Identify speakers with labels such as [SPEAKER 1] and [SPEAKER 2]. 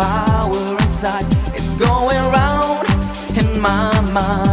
[SPEAKER 1] power inside. It's going round in my mind.